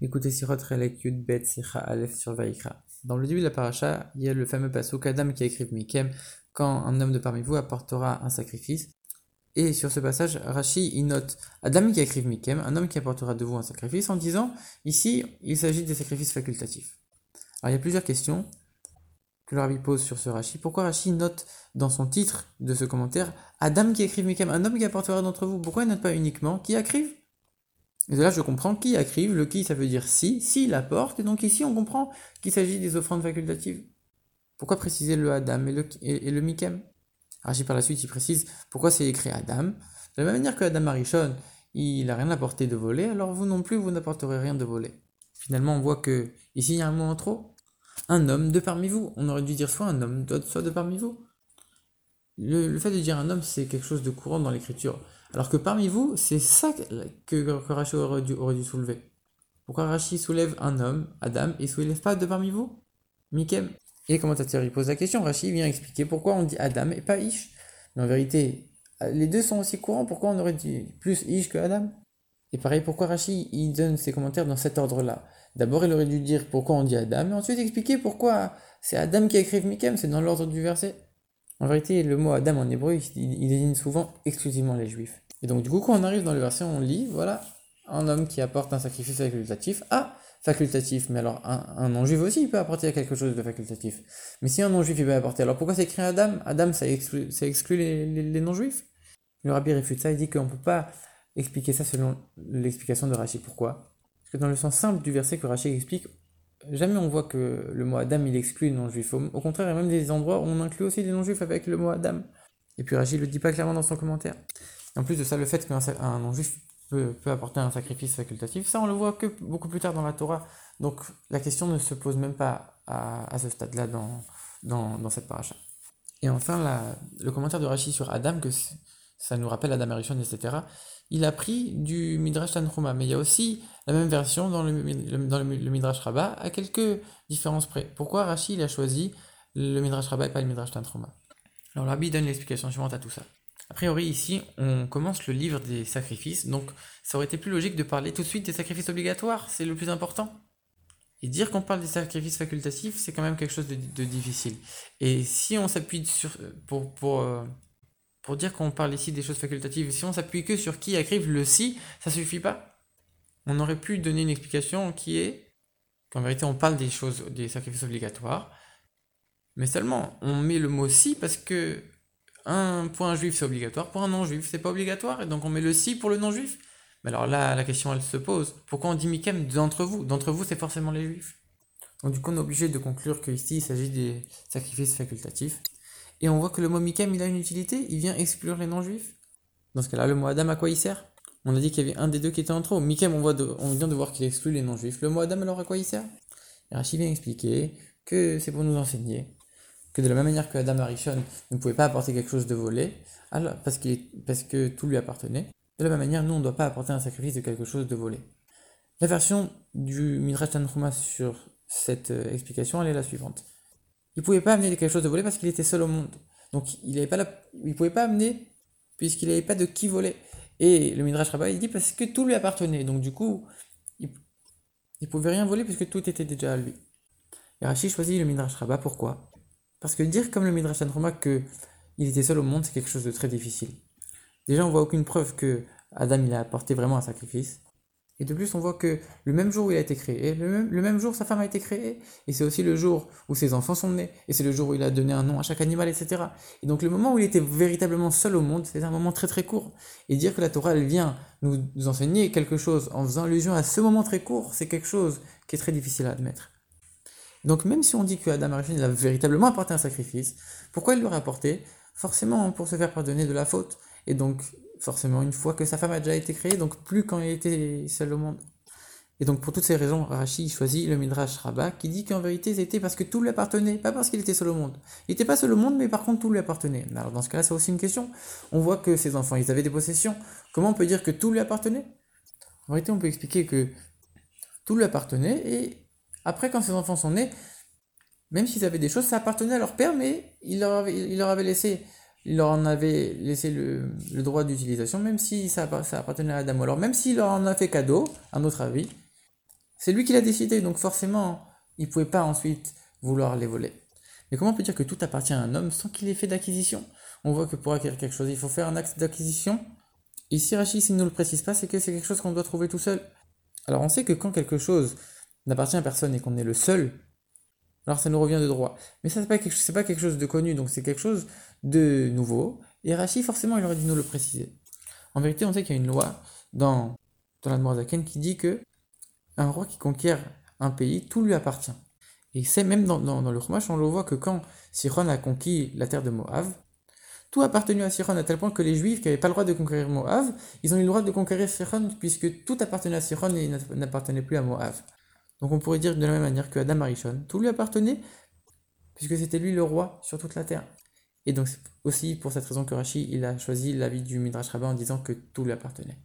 Écoutez Sirot Bet Sicha Aleph sur. Dans le début de la paracha, il y a le fameux passage Adam qui a écrit Mikem quand un homme de parmi vous apportera un sacrifice. Et sur ce passage, Rashi il note Adam qui a écrit Mikem, un homme qui apportera de vous un sacrifice, en disant ici il s'agit des sacrifices facultatifs. Alors il y a plusieurs questions que le rabbi pose sur ce Rashi. Pourquoi Rashi note dans son titre de ce commentaire Adam qui écrit Mikem, un homme qui apportera d'entre vous Pourquoi il note pas uniquement qui écrive et là, je comprends qui accrive. Le qui, ça veut dire si, si il apporte. Et donc ici, on comprend qu'il s'agit des offrandes facultatives. Pourquoi préciser le Adam et le, et, Mikem? Rachi par la suite, il précise pourquoi c'est écrit Adam. De la même manière que Adam Marichon, il n'a rien apporté de volé, alors vous non plus, vous n'apporterez rien de volé. Finalement, on voit que ici, il y a un mot en trop. Un homme de parmi vous. On aurait dû dire soit un homme, soit de parmi vous. Le fait de dire un homme, c'est quelque chose de courant dans l'écriture. Alors que parmi vous, c'est ça que, Rashi aurait dû, soulever. Pourquoi Rashi soulève un homme, Adam, et soulève pas de parmi vous? Mikem Et les commentateurs ils posent la question. Rashi vient expliquer pourquoi on dit Adam et pas Ish. Mais en vérité, les deux sont aussi courants. Pourquoi on aurait dit plus Ish que Adam? Et pareil, pourquoi Rashi il donne ses commentaires dans cet ordre-là? D'abord, il aurait dû dire pourquoi on dit Adam, et ensuite expliquer pourquoi c'est Adam qui écrit Mikem, c'est dans l'ordre du verset. En vérité, le mot Adam en hébreu, il, désigne souvent exclusivement les juifs. Et donc, du coup, quand on arrive dans le verset, on lit, voilà, un homme qui apporte un sacrifice facultatif. Ah, facultatif, mais alors un, non-juif aussi, il peut apporter quelque chose de facultatif. Mais si un non-juif, il peut apporter, alors pourquoi c'est écrit Adam? Adam, ça exclut, exclut les, non-juifs? Le rabbi réfute ça, il dit qu'on ne peut pas expliquer ça selon l'explication de Rachid. Pourquoi? Parce que dans le sens simple du verset que Rachid explique, Jamais on voit que le mot Adam il exclut les non-juifs. Au, contraire, il y a même des endroits où on inclut aussi les non-juifs avec le mot Adam. Et puis Rachid le dit pas clairement dans son commentaire. en plus de ça, le fait qu'un non-juif peut, apporter un sacrifice facultatif, ça on le voit que beaucoup plus tard dans la Torah. Donc la question ne se pose même pas à, ce stade-là dans, dans, cette paracha. Et enfin, le commentaire de Rachid sur Adam, que ça nous rappelle Adam Arishon, etc il a pris du Midrash Tanhuma, mais il y a aussi la même version dans le, dans le, Midrash Rabbah, à quelques différences près. Pourquoi Rashi a choisi le Midrash Rabbah et pas le Midrash Tanhuma? Alors l'Arbi donne l'explication suivante à tout ça. A priori, ici, on commence le livre des sacrifices, donc ça aurait été plus logique de parler tout de suite des sacrifices obligatoires, c'est le plus important. Et dire qu'on parle des sacrifices facultatifs, c'est quand même quelque chose de, difficile. Et si on s'appuie sur pour, pour euh, pour dire qu'on parle ici des choses facultatives. Si on s'appuie que sur qui écrive le si, ça suffit pas. On aurait pu donner une explication qui est qu'en vérité on parle des choses, des sacrifices obligatoires, mais seulement on met le mot si parce que un, pour un juif c'est obligatoire, pour un non-juif c'est pas obligatoire, et donc on met le si pour le non-juif. Mais alors là, la question elle se pose. Pourquoi on dit Mikem d'entre vous? D'entre vous c'est forcément les juifs. Donc du coup on est obligé de conclure qu'ici il s'agit des sacrifices facultatifs. Et on voit que le mot Mikem, il a une utilité, il vient exclure les non-juifs. Dans ce cas-là, le mot Adam, à quoi il sert? On a dit qu'il y avait un des deux qui était en trop. Mikem, on, vient de voir qu'il exclut les non-juifs. Le mot Adam, alors à quoi il sert? Rachid vient expliquer que c'est pour nous enseigner que de la même manière que Adam Arishon ne pouvait pas apporter quelque chose de volé, parce que tout lui appartenait, de la même manière, nous, on ne doit pas apporter un sacrifice de quelque chose de volé. La version du Midrash Tanhuma sur cette euh, explication, elle est la suivante il pouvait pas amener quelque chose de volé parce qu'il était seul au monde. Donc il ne pas il pouvait pas amener puisqu'il n'avait pas de qui voler. Et le Midrash Rabbah il dit parce que tout lui appartenait. Donc du coup, il ne pouvait rien voler puisque tout était déjà à lui. Et Rachid choisit le Midrash Rabbah pourquoi? Parce que dire comme le Midrash Tantroma que il était seul au monde, c'est quelque chose de très difficile. Déjà, on voit aucune preuve que Adam il a apporté vraiment un sacrifice. Et de plus, on voit que le même jour où il a été créé, le même, le même jour sa femme a été créée, et c'est aussi le jour où ses enfants sont nés, et c'est le jour où il a donné un nom à chaque animal, etc. Et donc le moment où il était véritablement seul au monde, c'est un moment très très court. Et dire que la Torah, elle vient nous, enseigner quelque chose en faisant allusion à ce moment très court, c'est quelque chose qui est très difficile à admettre. Donc même si on dit que Adam il a véritablement apporté un sacrifice, pourquoi il l'aurait apporté? Forcément pour se faire pardonner de la faute. Et donc forcément une fois que sa femme a déjà été créée, donc plus quand il était seul au monde. Et donc pour toutes ces raisons, Rashi choisit le Midrash Rabbah qui dit qu'en vérité c'était parce que tout lui appartenait, pas parce qu'il était seul au monde. Il n'était pas seul au monde, mais par contre tout lui appartenait. Alors dans ce cas-là, c'est aussi une question. On voit que ses enfants, ils avaient des possessions. Comment on peut dire que tout lui appartenait? En vérité, on peut expliquer que tout lui appartenait et après quand ses enfants sont nés, même s'ils avaient des choses, ça appartenait à leur père, mais il leur avait, il leur avait laissé il leur en avait laissé le, droit d'utilisation, même si ça, appartenait à Adam. Alors même s'il leur en a fait cadeau, à notre avis, C'est lui qui l'a décidé, donc forcément, il ne pouvait pas ensuite vouloir les voler. Mais comment on peut dire que tout appartient à un homme sans qu'il ait fait d'acquisition? On voit que pour acquérir quelque chose, il faut faire un acte d'acquisition. Ici, Rachid, s'il ne nous le précise pas, c'est que c'est quelque chose qu'on doit trouver tout seul. Alors on sait que quand quelque chose n'appartient à personne et qu'on est le seul, alors ça nous revient de droit. Mais ça, c'est pas, quelque, chose de connu, donc c'est quelque chose de nouveau. Et Rachid, forcément, il aurait dû nous le préciser. En vérité, on sait qu'il y a une loi dans, dans la Zaken qui dit que un roi qui conquiert un pays, tout lui appartient. Et c'est même dans, le Chumash, on le voit que quand Siron a conquis la terre de Moab, tout a appartenu à Siron à tel point que les Juifs qui n'avaient pas le droit de conquérir Moab, ils ont eu le droit de conquérir Siron puisque tout appartenait à Siron et n'appartenait plus à Moab. Donc on pourrait dire de la même manière que Adam Arishon, tout lui appartenait puisque c'était lui le roi sur toute la terre. Et donc c'est aussi pour cette raison que Rashi il a choisi l'avis du Midrash Rabbah en disant que tout lui appartenait.